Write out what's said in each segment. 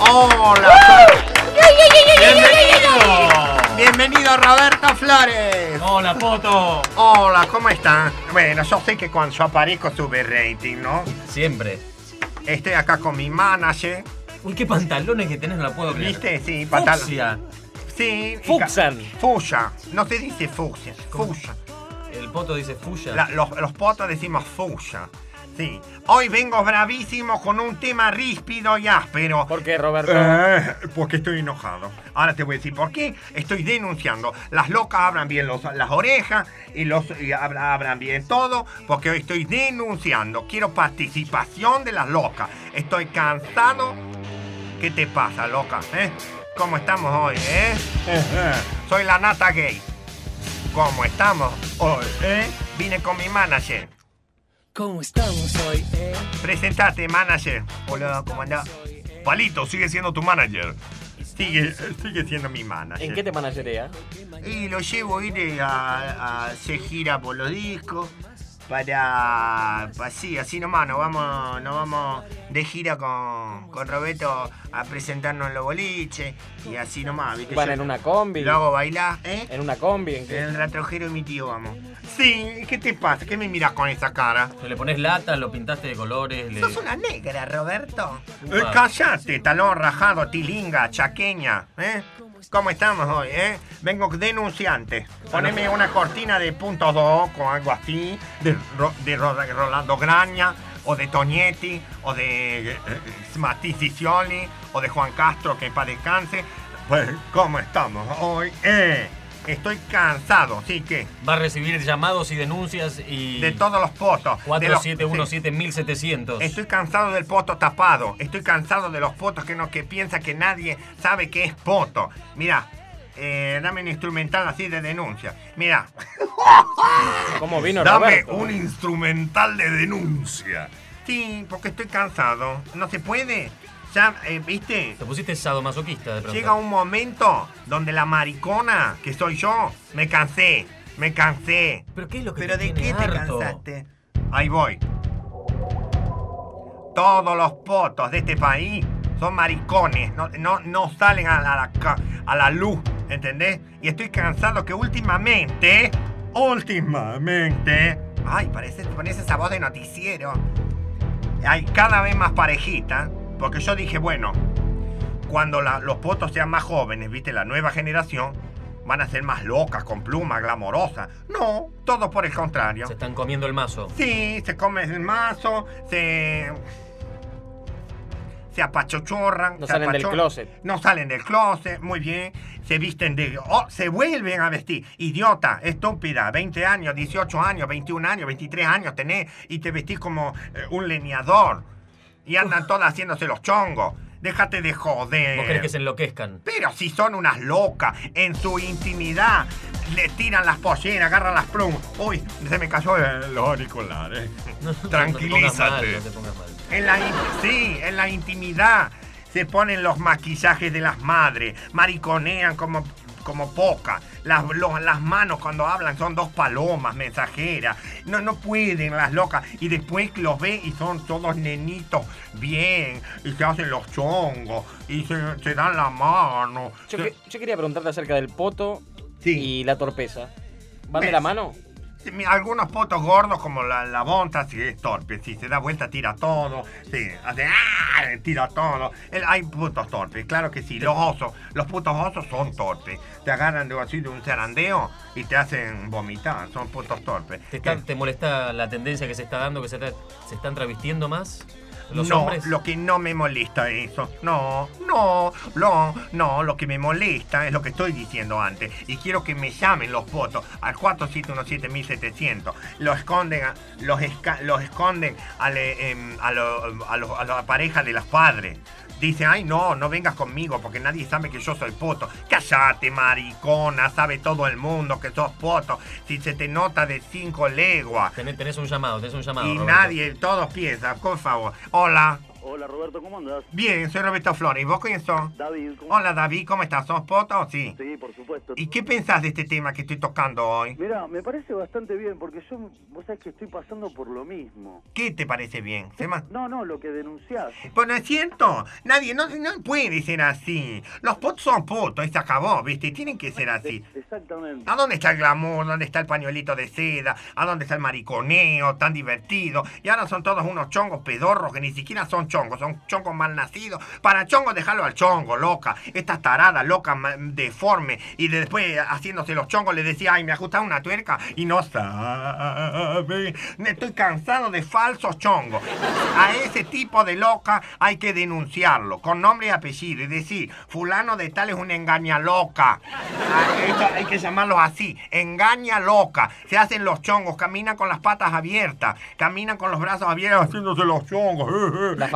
Hola. Bienvenido. Bienvenido Roberto Flores. Hola, Poto. Hola, ¿cómo están? Bueno, yo sé que cuando yo aparezco sube rating, ¿no? Siempre. Estoy acá con mi manager. Uy, qué pantalones que tenés, no la puedo creer. ¿Viste? Sí, pantalón. Fucsia. Sí. y ca- Fuxan. Fuya. No se dice fucsia. ¿Cómo? Fuya. El Poto dice fuya. La- los, los potos decimos fuya. Sí. Hoy vengo bravísimo con un tema ríspido y áspero. ¿Por qué, Roberto? Eh, porque estoy enojado. Ahora te voy a decir por qué. Estoy denunciando. Las locas abran bien los- las orejas y los y abra- abran bien todo. Porque hoy estoy denunciando. Quiero participación de las locas. Estoy cansado. ¿Qué te pasa, loca? ¿Eh? ¿Cómo estamos hoy, eh? Soy la nata gay. ¿Cómo estamos hoy, eh? Vine con mi manager. ¿Cómo estamos hoy, eh? Presentate, manager. Hola, ¿cómo andás? Palito sigue siendo tu manager. Sigue, sigue siendo mi manager. ¿En qué te managería? Y lo llevo a ir a, a hacer gira por los discos. Para. Así, así nomás, nos vamos, nos vamos de gira con, con Roberto a presentarnos en los boliches. Y así nomás, ¿viste? ¿Van Yo en una combi? Lo hago bailar, ¿eh? ¿En una combi? ¿En qué? El ratrojero y mi tío vamos. Sí, ¿qué te pasa? ¿Qué me miras con esa cara? Le pones lata, lo pintaste de colores. Le... Sos una negra, Roberto. Eh, callate, talón rajado, tilinga, chaqueña, ¿eh? ¿Cómo estamos hoy, eh? Vengo denunciante. Poneme una cortina de punto 2 con algo así, de, Ro- de Ro- de Rolando Graña, o de Toñetti, o de eh, Mati Sicioli, o de Juan Castro, que para descanse. Pues, ¿cómo estamos hoy, eh? Estoy cansado, así que, Va a recibir llamados y denuncias y. de todos los potos. de los- sí. 4717-1700. Estoy cansado del poto tapado. Estoy cansado de los potos que no que piensa que nadie sabe que es poto. Mira, eh, dame un instrumental así de denuncia. Mira, ¿Cómo vino Dame Roberto? un instrumental de denuncia. sí, porque estoy cansado. No se puede. Ya, eh, viste, Te pusiste sadomasoquista de pronto. llega un momento donde la maricona, que soy yo, me cansé. Me cansé. ¿Pero qué es lo que ¿Pero te de tiene qué te harto? cansaste? Ahí voy. Todos los potos de este país son maricones. No, no, no salen a la, a la luz, ¿entendés? Y estoy cansado que últimamente, últimamente, ay, parece, parece esa voz de noticiero. Hay cada vez más parejita, porque yo dije, bueno, cuando la- los potos sean más jóvenes, viste, la nueva generación, van a ser más locas, con plumas, glamorosas. No, todo por el contrario. Se están comiendo el mazo. Sí, se comen el mazo, se. Se apachochorran. No se salen del closet. No salen del closet, muy bien. Se visten de. Oh, se vuelven a vestir. Idiota, estúpida. 20 años, 18 años, 21 años, 23 años tenés y te vestís como eh, un leñador. Y andan todas haciéndose los chongos. Déjate de joder. ¿Vos querés que se enloquezcan? Pero si son unas locas, en su intimidad, le tiran las polleras, agarran las plumas. Uy, se me cayó el auricular, eh. No, no te pongas Tranquilízate. mal, no te pongas mal. En la, in- sí, en la intimidad se ponen los maquillajes de las madres, mariconean como, como poca. Las, las manos cuando hablan son dos palomas mensajeras. No, no pueden las locas. Y después los ve y son todos nenitos bien. Y se hacen los chongos. Y se, se dan la mano. Yo, se- que- yo quería preguntarte acerca del poto Sí. y la torpeza. ¿Van de la mano? Algunos potos gordos como la, la Bonta, sí es torpe, si se da vuelta tira todo, sí, hace ¡ah! tira todo. El- hay putos torpes, claro que sí, los osos, los putos osos son torpes. Te agarran de así de un zarandeo y te hacen vomitar, son putos torpes. ¿Te, está- te molesta la tendencia que se está dando, que se, está- se están travestiendo más los no, hombres? lo que no me molesta es eso. No, no, no, no, lo que me molesta es lo que estoy diciendo antes. Y quiero que me llamen los votos al 4717-1700. Lo esconden, a- los, esca- los esconden a, le- em, a, lo- a lo- a la pareja de los padres. Dice, ay no, no vengas conmigo porque nadie sabe que yo soy poto. Cállate, maricona, sabe todo el mundo que sos poto. Si se te nota de cinco leguas. Tenés, tenés un llamado, tenés un llamado. Y Roberto. nadie, todos piensan, por favor. Hola, Hola Roberto, ¿cómo andás? Bien, soy Roberto Flores. ¿Y vos quién sos? David, ¿cómo Hola David, ¿cómo estás? ¿Sos poto? Sí. Sí, por supuesto. ¿Y qué pensás de este tema que estoy tocando hoy? Mira, me parece bastante bien porque yo, vos sabés que estoy pasando por lo mismo. ¿Qué te parece bien? ¿Se ma- No, no, lo que denunciás. Pues no es cierto. Nadie, no, no puede ser así. Los potos son potos y se acabó, ¿viste? Tienen que ser así. Exactamente. ¿A dónde está el glamour? ¿Dónde está el pañuelito de seda? ¿A dónde está el mariconeo tan divertido? Y ahora son todos unos chongos pedorros que ni siquiera son chongos, son chongos mal nacidos. Para chongos, déjalo al chongo, loca. Esta tarada, loca, ma- deforme. Y después, haciéndose los chongos, le decía, ay, me ajusta una tuerca. Y no sabe. Estoy cansado de falsos chongos. A ese tipo de loca hay que denunciarlo, con nombre y apellido. Y decir, fulano de tal es una engaña loca. Ah, hay que llamarlo así, engaña loca. Se hacen los chongos, caminan con las patas abiertas, caminan con los brazos abiertos haciéndose los chongos.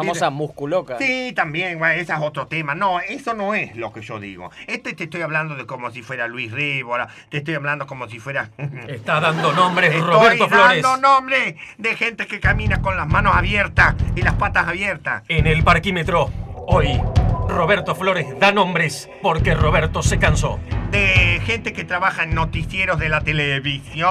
Famosa musculoca. Sí, también, bueno, ese es otro tema. No, eso no es lo que yo digo. Este te estoy hablando de como si fuera Luis Rébola, te estoy hablando como si fuera... Está dando nombres Estoy Roberto Flores. dando nombre de gente que camina con las manos abiertas y las patas abiertas. En el parquímetro, hoy, Roberto Flores da nombres porque Roberto se cansó. De gente que trabaja en noticieros de la televisión,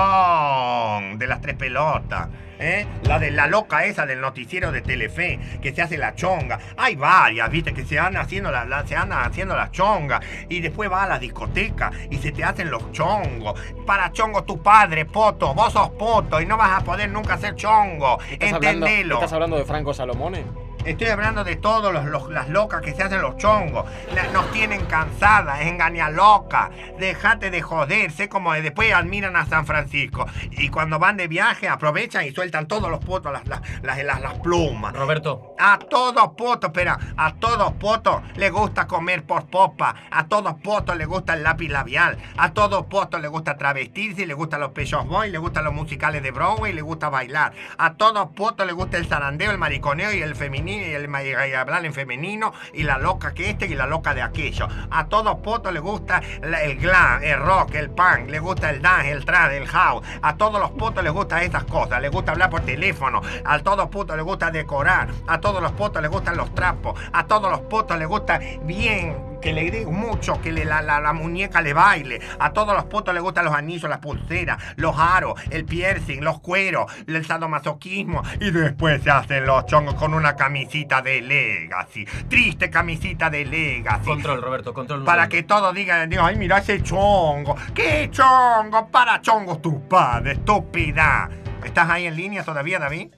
de las tres pelotas. ¿Eh? La de la loca esa del noticiero de Telefe, que se hace la chonga. Hay varias, viste, que se andan haciendo la, la- se andan haciendo la chonga. Y después va a la discoteca y se te hacen los chongos. Para chongo tu padre, poto. Vos sos poto y no vas a poder nunca ser chongo. ¿Estás hablando, Entendelo. ¿Estás hablando de Franco Salomone? Estoy hablando de todos los, los- las locas que se hacen los chongos. La- nos tienen cansadas, engaña loca. Déjate de joder, sé como después admiran a San Francisco. Y cuando van de viaje aprovechan y sueltan todos los potos, las, las, las, plumas. Roberto, A todos potos, espera, a todos potos le gusta comer por popa, a todos potos le gusta el lápiz labial, a todos potos le gusta travestirse, le gustan los pechos boy, le gustan los musicales de Broadway, le gusta bailar, a todos potos le gusta el zarandeo, el mariconeo y el y el y hablar en femenino y la loca que este y la loca de aquello. A todos potos le gusta el glam, el rock, el punk, le gusta el dance, el trance, el house. A todos los potos les gusta esas cosas, les gusta hablar por teléfono, a todos potos les gusta decorar, a todos los potos les gustan los trapos, a todos los potos les gusta bien que le dé mucho, que le- la, la- la muñeca le baile. A todos los potos les gustan los anillos, las pulseras, los aros, el piercing, los cueros, el sadomasoquismo. Y después se hacen los chongos con una camisita de Legacy. Triste camisita de Legacy. control, Roberto, control. Para que todos digan, digo, ay, mira ese chongo. ¿Qué chongo? Para chongos tu padre, estúpida. ¿Estás ahí en línea todavía, David?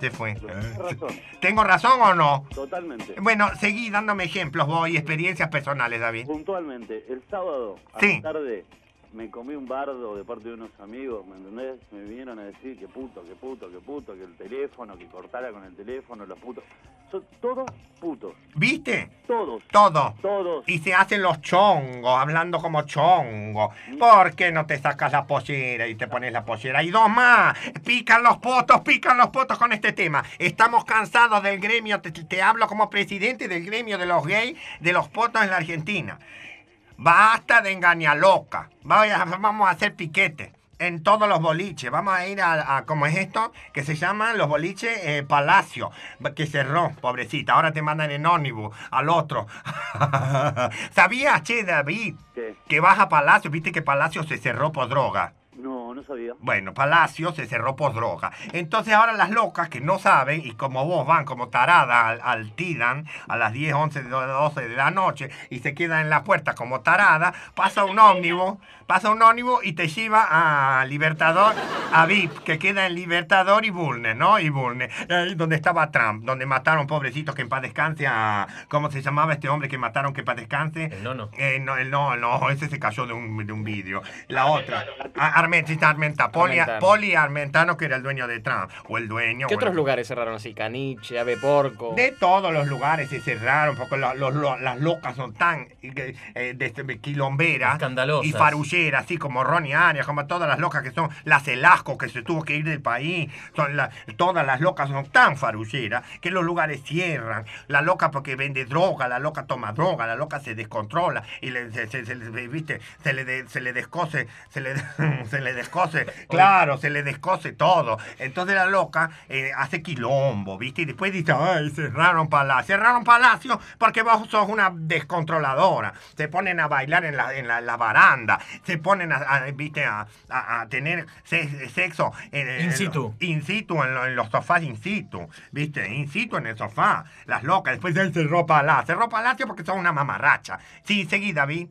Se fue. Tenés razón, ¿Tengo razón o no? totalmente. Bueno, seguí dándome ejemplos vos y experiencias personales, David. Puntualmente, el sábado a Sí. la tarde me comí un bardo de parte de unos amigos, ¿me entendés? Me vinieron a decir que puto, que puto, que puto, que el teléfono, que cortara con el teléfono, los putos. Son todos putos, ¿Viste? todos, Todo. todos. Y se hacen los chongos, hablando como chongo. ¿Por qué no te sacas la pollera y te pones la pollera? Y dos más. Pican los potos, pican los potos con este tema. Estamos cansados del gremio, te, te hablo como presidente del gremio de los gays, de los potos en la Argentina. Basta de engañar loca. Vaya- Vamos a hacer piquete. En todos los boliches. Vamos a ir a, a- ¿cómo es esto? Que se llaman los boliches eh, Palacio. Que cerró, pobrecita. Ahora te mandan en ómnibus al otro. ¿Sabías, che, David? ¿Qué? Que vas a Palacio. Viste que Palacio se cerró por droga. No, sabía. Bueno, Palacio se cerró por droga. Entonces ahora las locas que no saben y como vos van como tarada al, al Tidan a las 10, 11, 12 de la noche y se quedan en la puerta como tarada, pasa un ómnibus, pasa un ómnibus y te lleva a Libertador, a VIP, que queda en Libertador y Bulnes, ¿no? Y Bulnes, donde estaba Trump, donde mataron pobrecitos que en paz descanse a... ¿Cómo se llamaba este hombre que mataron que en paz descanse? El nono. Eh, no, el no, no, ese se cayó de un, de un vídeo. La otra, a- Armentita, Armenta, Poli, Armentano. Poli Armentano, que era el dueño de Trump, o el dueño. ¿Qué bueno, otros lugares cerraron así? Caniche, Ave Porco. De todos los lugares se cerraron, porque lo- los- lo- las locas son tan eh, eh, de- de- quilomberas Escandalosas. y farulleras, así como Ronnie Arias, como todas las locas que son, las Elasco, que se tuvo que ir del país, son la- todas las locas son tan farulleras que los lugares cierran. La loca porque vende droga, la loca toma droga, la loca se descontrola y le, se, se- ¿viste? Se le, de- se le descose, se le, se le descose descose, claro, se le descose todo. Entonces la loca eh, hace quilombo, ¿viste? Y después dice, ay, cerraron palacio. Cerraron palacio porque vos sos una descontroladora. Se ponen a bailar en la, en la, la baranda, se ponen a, a, ¿viste? A, a- a tener se- sexo en, en- In situ. in situ, en, lo- en los sofás in situ, ¿viste? In situ en el sofá. Las locas, después de cerró palacio. Cerró palacio porque son una mamarracha. Sí, seguí, David.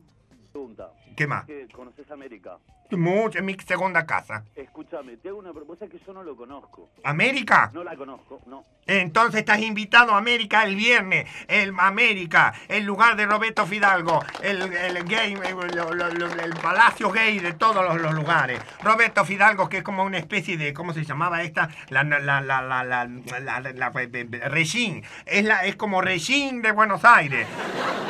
Pregunta. ¿Qué más? ¿Qué, ¿Conoces América? Mucho, en mi segunda casa. Escúchame, te hago una propuesta que yo no lo conozco. ¿América? No la conozco, no. Entonces estás invitado a América el viernes. El América, el lugar de Roberto Fidalgo, el, el el, palacio gay de todos los, los lugares. Roberto Fidalgo, que es como una especie de, ¿cómo se llamaba esta? La, la, la, la, la, la, la- la- la- Regín. Es, la, es como Regín de Buenos Aires.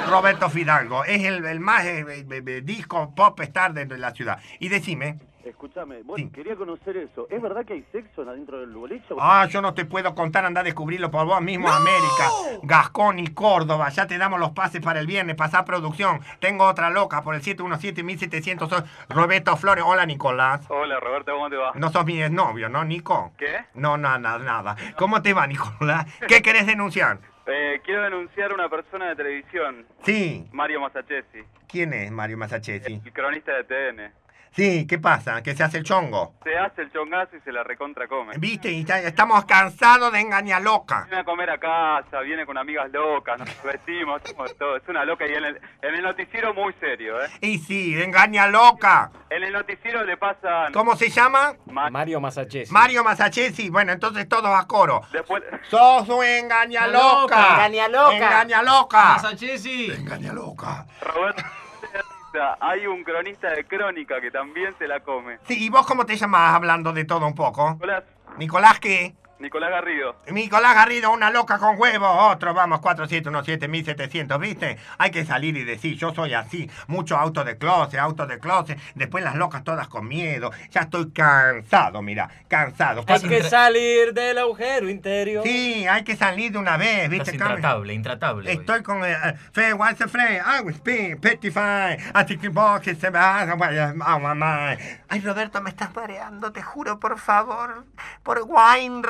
Roberto Fidalgo. Es el, el más eh, eh, eh, disco pop star de la ciudad. Y decime. Escúchame, Sí. quería conocer eso. ¿Es verdad que hay sexo adentro del boliche? Ah, yo no te puedo contar, anda a descubrirlo por vos mismo, América, Gascón y Córdoba. Ya te damos los pases para el viernes, pasá producción. Tengo otra loca por el 717-1700. Soy Roberto Flores. Hola, Nicolás. Hola Roberto, ¿cómo te va? No sos mi exnovio, ¿no, Nico? ¿Qué? No, nada, nada, nada. ¿Cómo te va, Nicolás? ¿Qué querés denunciar? Eh, quiero denunciar a una persona de televisión, Sí. Mario Masachesi, ¿Quién es Mario Masachesi? el cronista de TN. Sí, ¿qué pasa? ¿Que se hace el chongo? Se hace el chongazo y se la recontra come. ¿Viste? Y está- estamos cansados de engañar loca. Viene a comer a casa, viene con amigas locas, nos vestimos, hacemos todo. Es una loca y en el, en el noticiero muy serio, ¿eh? Y sí, engaña loca. En el noticiero le pasan... ¿Cómo se llama? Ma- Mario Masachesi. Mario Masachesi. Bueno, entonces todos a coro. Después... sos un engaña loca. Engaña loca. Engaña loca. Masachesi. Engaña loca. Roberto, hay un cronista de crónica que también se la come. Sí, ¿y vos cómo te llamás hablando de todo un poco? Nicolás, Nicolás, ¿qué? Nicolás Garrido. Nicolás Garrido, una loca con huevos, otro, vamos, 4717-1700, ¿viste? Hay que salir y decir, yo soy así, mucho auto de closet, auto de closet, después las locas todas con miedo, ya estoy cansado, mira, cansado. Hay que salir del agujero interior. Sí, hay que salir de una vez, ¿viste? Estás intratable, intratable. hoy. Estoy con eh, Fe, what's the Fe? I will speak, petify, I think the box is a- oh. Ay, Roberto, me estás mareando, te juro, por favor. Por wine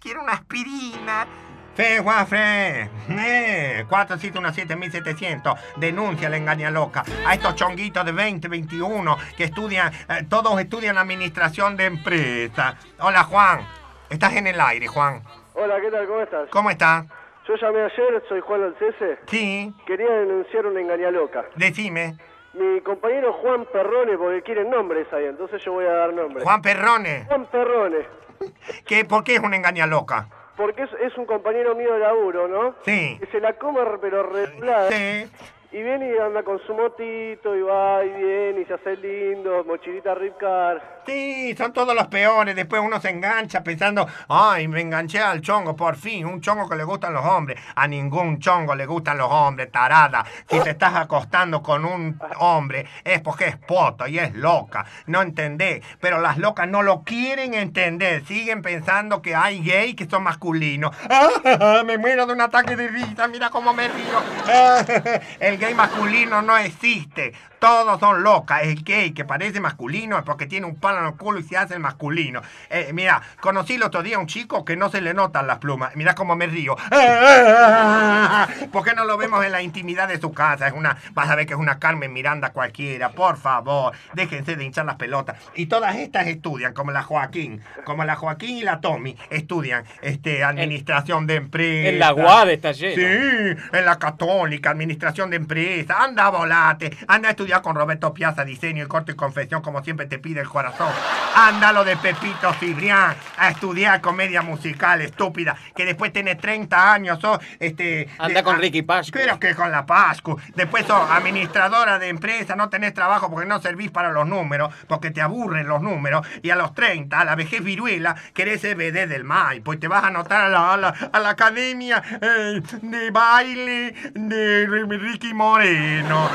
quiero una aspirina. Fe, Fe? Eh, 417-1700. Denuncia la engaña loca. A estos chonguitos de 20, 21 que estudian, eh, todos estudian administración de empresa. Hola, Juan. Estás en el aire, Juan. Hola, ¿qué tal? ¿Cómo estás? ¿Cómo estás? Yo llamé ayer, soy Juan Alcese. Sí, Quería denunciar una engañaloca. decime. Mi compañero Juan Perrone, porque quieren nombres ahí, entonces yo voy a dar nombres. Juan Perrone, Juan Perrone, ¿qué, ¿por qué es una engaña loca? porque es, es un compañero mío de laburo, ¿no? Sí. Que se la come pero regular. Sí. Y viene y anda con su motito y va y viene y se hace lindo, mochilita ripcar. Sí, son todos los peores. Después uno se engancha pensando, ay, me enganché al chongo, por fin, un chongo que le gustan los hombres. A ningún chongo le gustan los hombres, tarada. Si te estás acostando con un hombre, es porque es poto y es loca. No entendés. Pero las locas no lo quieren entender. Siguen pensando que hay gay que son masculinos. me muero de un ataque de risa, mira cómo me río. El gay masculino no existe. Todos son locas. El gay que parece masculino es porque tiene un palo en el culo y se hace el masculino. Eh, mira, conocí el otro día a un chico que no se le notan las plumas. Mira cómo me río. ¿Por qué no lo vemos en la intimidad de su casa? Es una, vas a ver que es una Carmen Miranda cualquiera. Por favor, déjense de hinchar las pelotas. Y todas estas estudian, como la Joaquín, como la Joaquín y la Tommy, estudian este, administración de empresas. En la UAD está lleno. Sí, en la católica, administración de empresa. Anda, volate. Anda a estudiar con Roberto Piazza, diseño y corte y confesión, como siempre te pide el corazón. Anda lo de Pepito Cibrián, a estudiar comedia musical, estúpida, que después tenés 30 años, sos, este... Anda de- con Ricky Pascu. Pero que con la Pascu. Después sos administradora de empresa, no tenés trabajo porque no servís para los números, porque te aburren los números. Y a los 30, a la vejez viruela, querés ser BD del MAI, pues te vas a anotar a la, a la, a la academia eh, de baile de Ricky Moreno.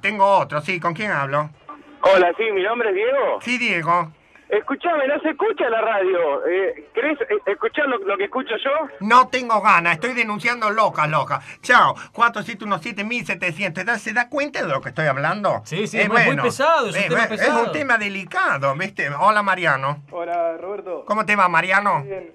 Tengo otro, sí, ¿con quién hablo? Hola, sí, mi nombre es Diego. Sí, Diego. Escuchame, no se escucha la radio. Eh, ¿Querés eh, escuchar lo, lo que escucho yo? No tengo ganas, estoy denunciando loca, loca. Chao, 417-1700. ¿Se da cuenta de lo que estoy hablando? Sí, sí, es muy- muy pesado, es un tema Es pesado. un tema delicado, ¿viste? Hola, Mariano. Hola, Roberto. ¿Cómo te va, Mariano? Bien.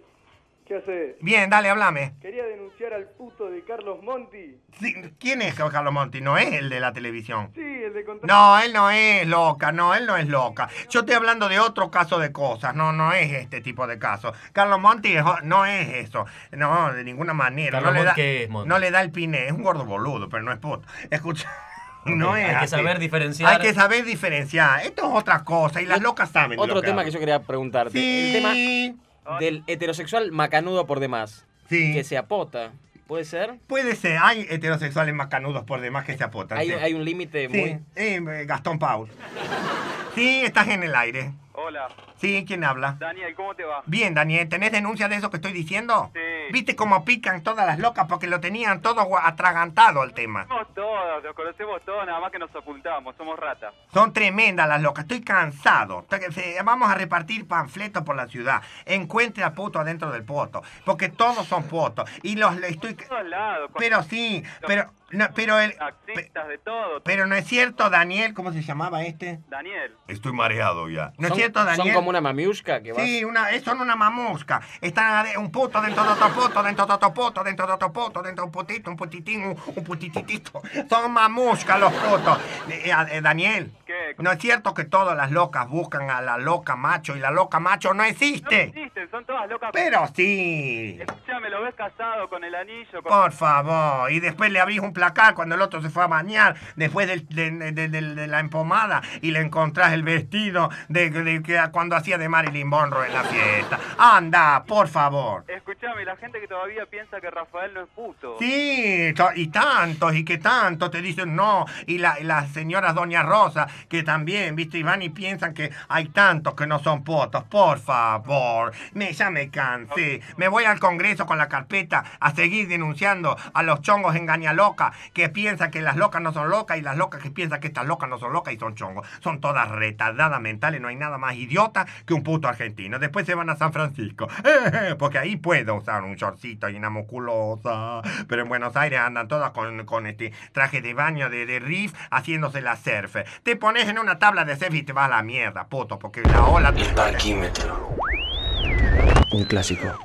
¿Qué hace? Bien, dale, háblame. Quería denunciar al puto de Carlos Monti. Sí, ¿Quién es Carlos Monti? ¿No es el de la televisión? Sí, el de contra... No, él no es loca, no, él no es loca. Yo estoy hablando de otro caso de cosas, no, no es este tipo de caso. Carlos Monti es no es eso, no, de ninguna manera. Carlos no le da, Monti, ¿qué es, Monti? No le da el piné, es un gordo boludo, pero no es puto. Escucha. No es hay que así. saber diferenciar. Hay que saber diferenciar. Esto es otra cosa y las locas saben. Otro lo que tema que yo quería preguntarte. El tema Sí, del heterosexual macanudo por demás. sí. Que se apota. ¿Puede ser? Puede ser, hay heterosexuales más canudos por demás que se apotan. Hay, sí. hay un límite Sí, muy... eh, Gastón Paul. Sí, estás en el aire. Hola, Sí, ¿quién habla? Daniel, ¿cómo te va? Bien, Daniel, ¿tenés denuncia de eso que estoy diciendo? Sí. ¿Viste cómo pican todas las locas porque lo tenían todo atragantado el tema? Somos todos, los conocemos todos, nada más que nos ocultamos, somos ratas. Son tremendas las locas, estoy cansado. Se- Vamos a repartir panfletos por la ciudad. Encuentre a puto adentro del poto, porque todos son potos. Y los le estoy... Pero sí, pero... no, pero el... taxistas, de todo. Pero no es cierto, Daniel, ¿cómo se llamaba este? Daniel, Estoy mareado ya. ¿No es cierto, Daniel? son como una mamiushka que va... Sí, una, eh, son una mamusca. Están un puto dentro de otro puto, dentro de otro puto, dentro de otro puto, dentro de un putito, un putitín, un, un putititito. Son mamuscas los putos. Eh, eh, Daniel, ¿qué? no es cierto que todas las locas buscan a la loca macho y la loca macho no No existe. existen, son todas locas. Pero sí. Escuchame, lo ves casado con el anillo, con... Por favor, y después le abrís un placar cuando el otro se fue a bañar, después del- de, de- de- de la empomada, y le encontrás el vestido de, cuando hacía de Marilyn Monroe en la fiesta. Anda, por favor. Escuchame, la gente que todavía piensa que Rafael no es puto. Sí, y tantos, y que tantos te dicen no, y, la, y las señoras Doña Rosa, que también, viste, y van y piensan que hay tantos que no son potos, por favor, me, ya me cansé, me voy al Congreso con la carpeta a seguir denunciando a los chongos engañaloca, que piensan que las locas no son locas, y las locas que piensan que estas locas no son locas y son chongos, son todas retardadas mentales, no hay nada más idiota que un puto argentino, después se van a San Francisco, porque ahí puedo usar un shortcito y una musculosa. Pero en Buenos Aires andan todas con, con este traje de baño de, de riff haciéndose la surf. Te pones en una tabla de surf y te vas a la mierda, puto, porque la ola... Parquímetro. Un clásico.